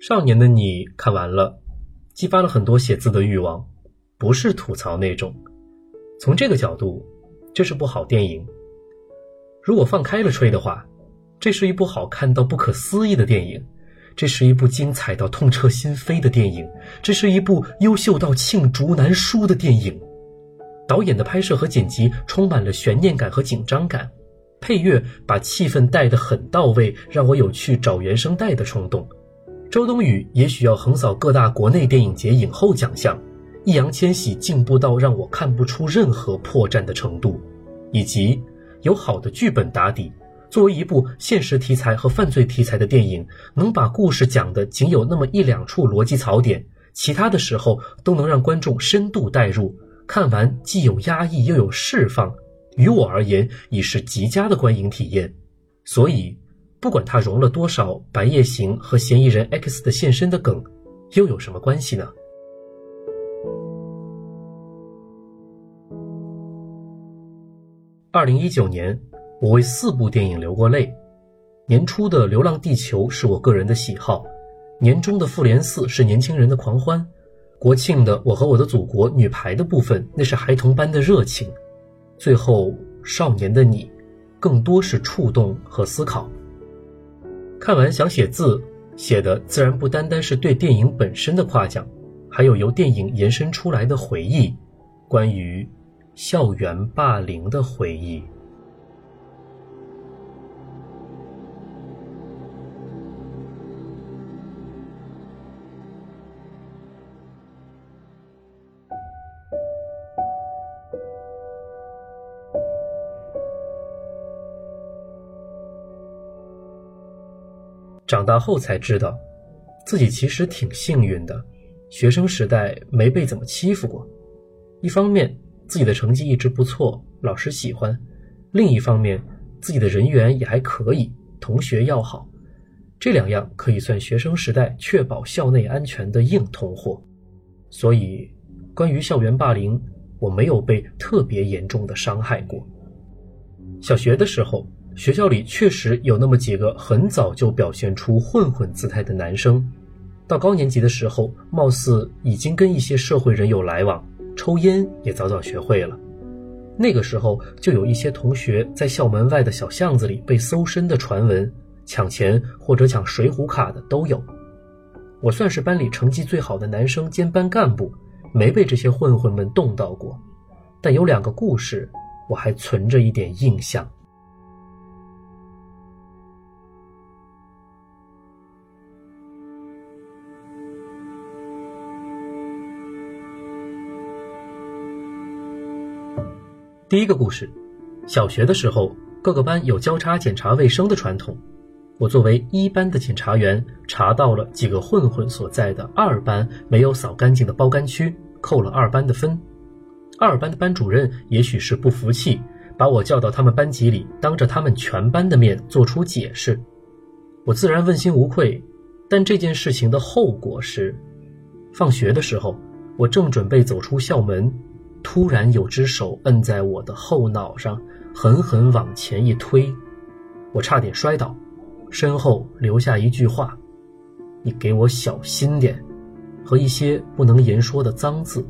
少年的你看完了，激发了很多写字的欲望，不是吐槽那种。从这个角度，这是部好电影。如果放开了吹的话，这是一部好看到不可思议的电影，这是一部精彩到痛彻心扉的电影，这是一部优秀到罄竹难书的电影。导演的拍摄和剪辑充满了悬念感和紧张感，配乐把气氛带得很到位，让我有去找原声带的冲动。周冬雨也许要横扫各大国内电影节影后奖项，易烊千玺进步到让我看不出任何破绽的程度，以及有好的剧本打底。作为一部现实题材和犯罪题材的电影，能把故事讲的仅有那么一两处逻辑槽点，其他的时候都能让观众深度代入，看完既有压抑又有释放，于我而言已是极佳的观影体验。所以。不管他融了多少《白夜行》和嫌疑人 X 的现身的梗，又有什么关系呢？二零一九年，我为四部电影流过泪。年初的《流浪地球》是我个人的喜好，年终的《复联四》是年轻人的狂欢，国庆的《我和我的祖国》女排的部分那是孩童般的热情，最后少年的你，更多是触动和思考。看完想写字，写的自然不单单是对电影本身的夸奖，还有由电影延伸出来的回忆，关于校园霸凌的回忆。长大后才知道，自己其实挺幸运的，学生时代没被怎么欺负过。一方面，自己的成绩一直不错，老师喜欢；另一方面，自己的人缘也还可以，同学要好。这两样可以算学生时代确保校内安全的硬通货。所以，关于校园霸凌，我没有被特别严重的伤害过。小学的时候。学校里确实有那么几个很早就表现出混混姿态的男生，到高年级的时候，貌似已经跟一些社会人有来往，抽烟也早早学会了。那个时候就有一些同学在校门外的小巷子里被搜身的传闻，抢钱或者抢水浒卡的都有。我算是班里成绩最好的男生兼班干部，没被这些混混们动到过，但有两个故事我还存着一点印象。第一个故事，小学的时候，各个班有交叉检查卫生的传统。我作为一班的检查员，查到了几个混混所在的二班没有扫干净的包干区，扣了二班的分。二班的班主任也许是不服气，把我叫到他们班级里，当着他们全班的面做出解释。我自然问心无愧，但这件事情的后果是，放学的时候，我正准备走出校门。突然有只手摁在我的后脑上，狠狠往前一推，我差点摔倒，身后留下一句话：“你给我小心点”，和一些不能言说的脏字。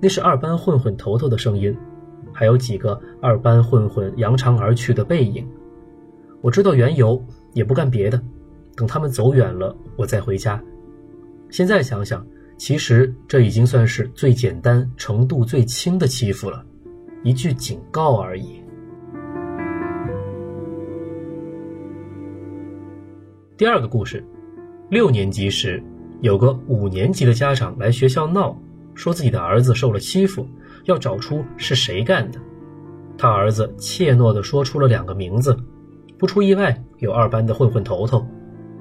那是二班混混头头的声音，还有几个二班混混扬长而去的背影。我知道缘由，也不干别的，等他们走远了，我再回家。现在想想。其实这已经算是最简单、程度最轻的欺负了，一句警告而已。第二个故事，六年级时，有个五年级的家长来学校闹，说自己的儿子受了欺负，要找出是谁干的。他儿子怯懦地说出了两个名字，不出意外有二班的混混头头，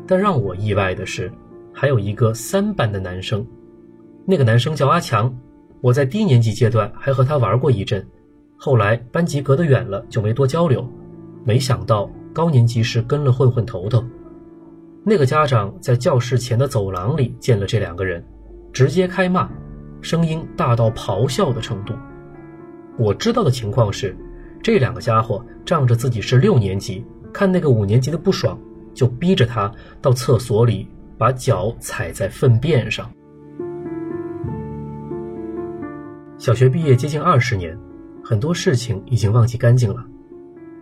但让我意外的是，还有一个三班的男生。那个男生叫阿强，我在低年级阶段还和他玩过一阵，后来班级隔得远了就没多交流。没想到高年级时跟了混混头头。那个家长在教室前的走廊里见了这两个人，直接开骂，声音大到咆哮的程度。我知道的情况是，这两个家伙仗着自己是六年级，看那个五年级的不爽，就逼着他到厕所里把脚踩在粪便上。小学毕业接近二十年，很多事情已经忘记干净了，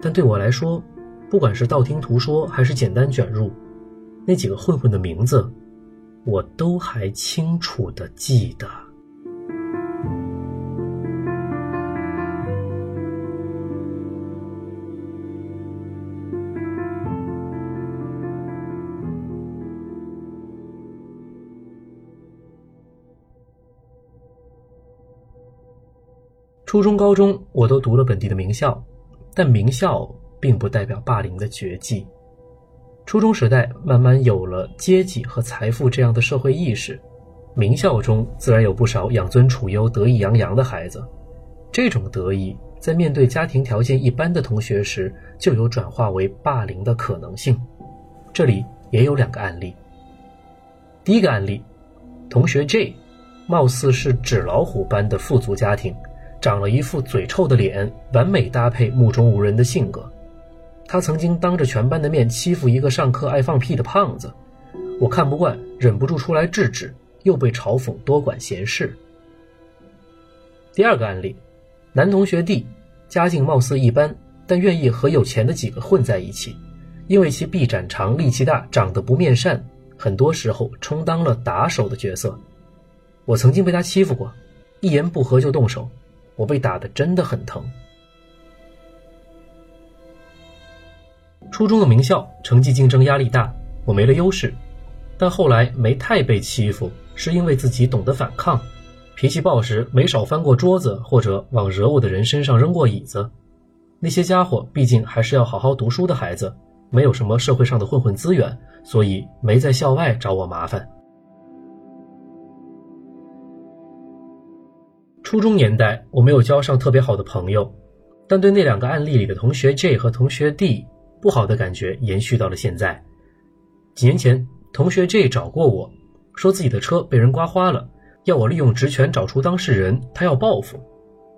但对我来说，不管是道听途说还是简单卷入，那几个混混的名字，我都还清楚的记得。初中、高中我都读了本地的名校，但名校并不代表霸凌的绝迹。初中时代慢慢有了阶级和财富这样的社会意识，名校中自然有不少养尊处优、得意洋洋的孩子。这种得意在面对家庭条件一般的同学时，就有转化为霸凌的可能性。这里也有两个案例。第一个案例，同学 J，貌似是纸老虎般的富足家庭。长了一副嘴臭的脸，完美搭配目中无人的性格。他曾经当着全班的面欺负一个上课爱放屁的胖子，我看不惯，忍不住出来制止，又被嘲讽多管闲事。第二个案例，男同学 D，家境貌似一般，但愿意和有钱的几个混在一起，因为其臂展长、力气大、长得不面善，很多时候充当了打手的角色。我曾经被他欺负过，一言不合就动手。我被打的真的很疼。初中的名校，成绩竞争压力大，我没了优势，但后来没太被欺负，是因为自己懂得反抗，脾气暴时没少翻过桌子，或者往惹我的人身上扔过椅子。那些家伙毕竟还是要好好读书的孩子，没有什么社会上的混混资源，所以没在校外找我麻烦。初中年代，我没有交上特别好的朋友，但对那两个案例里的同学 J 和同学 D 不好的感觉延续到了现在。几年前，同学 J 找过我，说自己的车被人刮花了，要我利用职权找出当事人，他要报复。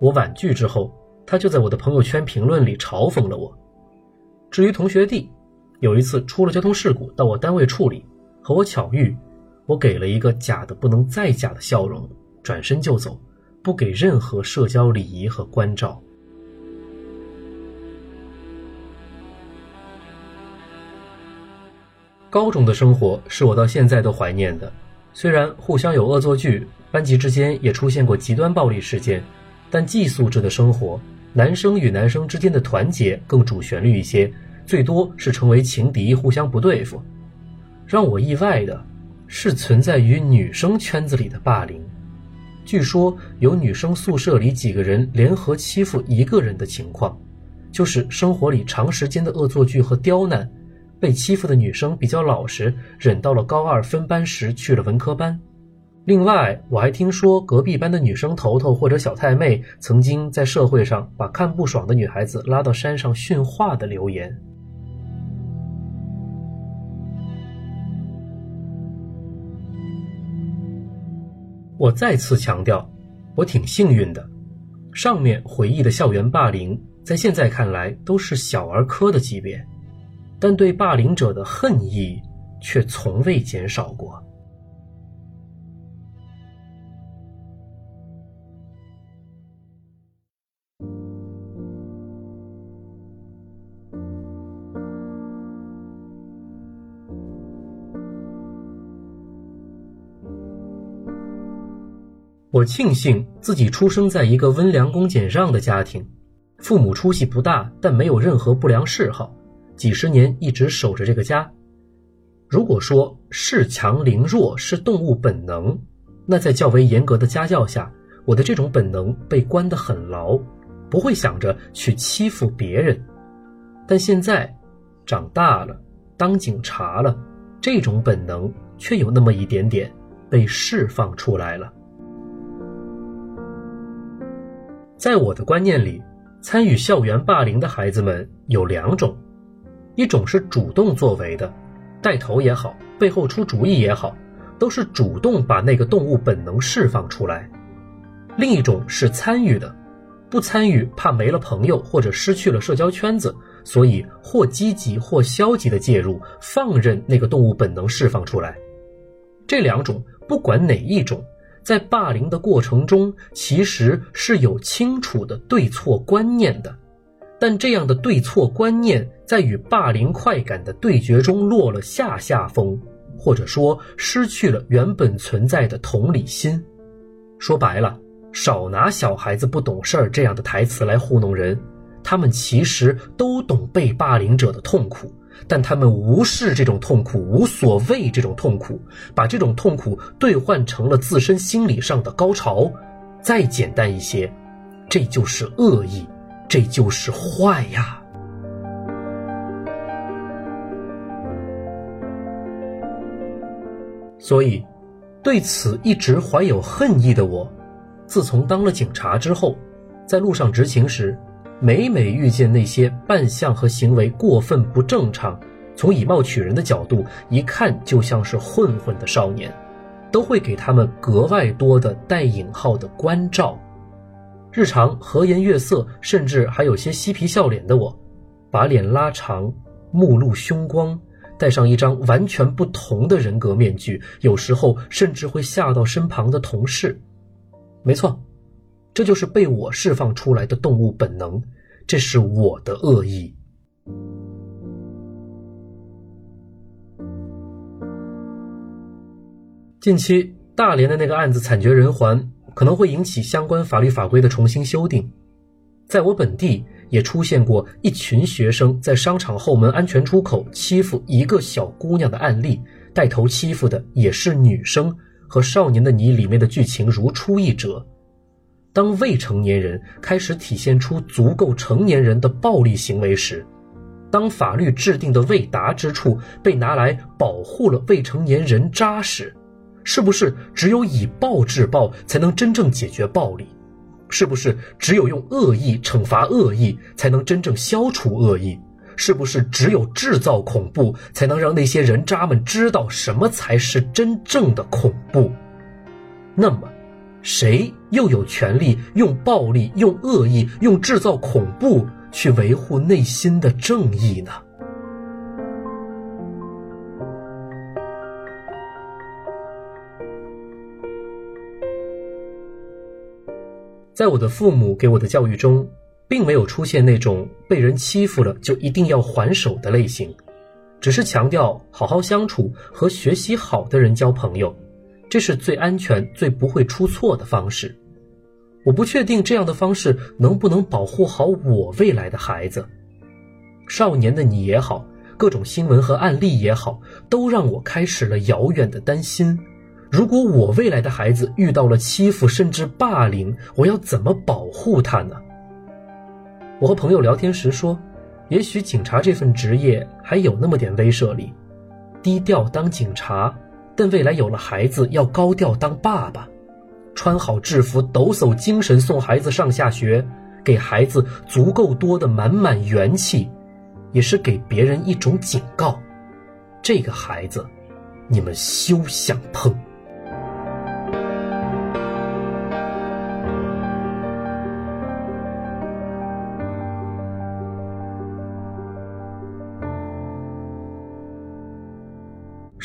我婉拒之后，他就在我的朋友圈评论里嘲讽了我。至于同学 D，有一次出了交通事故到我单位处理，和我巧遇，我给了一个假的不能再假的笑容，转身就走。不给任何社交礼仪和关照。高中的生活是我到现在都怀念的，虽然互相有恶作剧，班级之间也出现过极端暴力事件，但寄宿制的生活，男生与男生之间的团结更主旋律一些，最多是成为情敌，互相不对付。让我意外的是，存在于女生圈子里的霸凌。据说有女生宿舍里几个人联合欺负一个人的情况，就是生活里长时间的恶作剧和刁难，被欺负的女生比较老实，忍到了高二分班时去了文科班。另外，我还听说隔壁班的女生头头或者小太妹曾经在社会上把看不爽的女孩子拉到山上训话的流言。我再次强调，我挺幸运的。上面回忆的校园霸凌，在现在看来都是小儿科的级别，但对霸凌者的恨意却从未减少过。我庆幸自己出生在一个温良恭俭让的家庭，父母出息不大，但没有任何不良嗜好，几十年一直守着这个家。如果说恃强凌弱是动物本能，那在较为严格的家教下，我的这种本能被关得很牢，不会想着去欺负别人。但现在长大了，当警察了，这种本能却有那么一点点被释放出来了。在我的观念里，参与校园霸凌的孩子们有两种，一种是主动作为的，带头也好，背后出主意也好，都是主动把那个动物本能释放出来；另一种是参与的，不参与怕没了朋友或者失去了社交圈子，所以或积极或消极的介入，放任那个动物本能释放出来。这两种不管哪一种，在霸凌的过程中其实是有清楚的对错观念的，但这样的对错观念在与霸凌快感的对决中落了下下风，或者说失去了原本存在的同理心。说白了，少拿小孩子不懂事儿这样的台词来糊弄人。他们其实都懂被霸凌者的痛苦，但他们无视这种痛苦，无所谓这种痛苦，把这种痛苦兑换成了自身心理上的高潮。再简单一些，这就是恶意，这就是坏呀。所以，对此一直怀有恨意的我，自从当了警察之后，在路上执勤时。每每遇见那些扮相和行为过分不正常，从以貌取人的角度一看就像是混混的少年，都会给他们格外多的带引号的关照。日常和颜悦色，甚至还有些嬉皮笑脸的我，把脸拉长，目露凶光，戴上一张完全不同的人格面具，有时候甚至会吓到身旁的同事。没错。这就是被我释放出来的动物本能，这是我的恶意。近期大连的那个案子惨绝人寰，可能会引起相关法律法规的重新修订。在我本地也出现过一群学生在商场后门安全出口欺负一个小姑娘的案例，带头欺负的也是女生，和《少年的你》里面的剧情如出一辙。当未成年人开始体现出足够成年人的暴力行为时，当法律制定的未达之处被拿来保护了未成年人渣时，是不是只有以暴制暴才能真正解决暴力？是不是只有用恶意惩罚恶意才能真正消除恶意？是不是只有制造恐怖才能让那些人渣们知道什么才是真正的恐怖？那么？谁又有权利用暴力、用恶意、用制造恐怖去维护内心的正义呢？在我的父母给我的教育中，并没有出现那种被人欺负了就一定要还手的类型，只是强调好好相处和学习好的人交朋友。这是最安全、最不会出错的方式。我不确定这样的方式能不能保护好我未来的孩子。少年的你也好，各种新闻和案例也好，都让我开始了遥远的担心：如果我未来的孩子遇到了欺负甚至霸凌，我要怎么保护他呢？我和朋友聊天时说，也许警察这份职业还有那么点威慑力，低调当警察。但未来有了孩子，要高调当爸爸，穿好制服，抖擞精神送孩子上下学，给孩子足够多的满满元气，也是给别人一种警告：这个孩子，你们休想碰。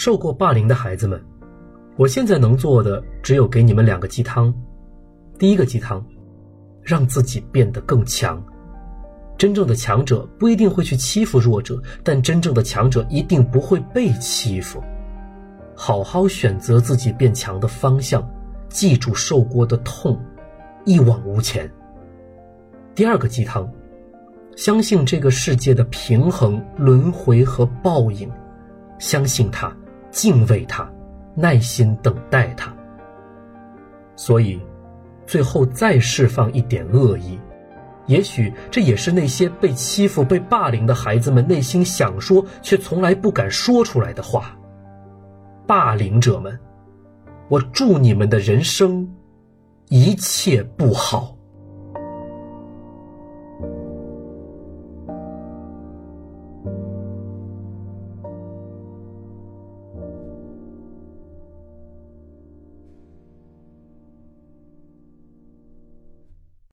受过霸凌的孩子们，我现在能做的只有给你们两个鸡汤。第一个鸡汤，让自己变得更强。真正的强者不一定会去欺负弱者，但真正的强者一定不会被欺负。好好选择自己变强的方向，记住受过的痛，一往无前。第二个鸡汤，相信这个世界的平衡、轮回和报应，相信它。敬畏他，耐心等待他。所以，最后再释放一点恶意，也许这也是那些被欺负、被霸凌的孩子们内心想说却从来不敢说出来的话。霸凌者们，我祝你们的人生一切不好。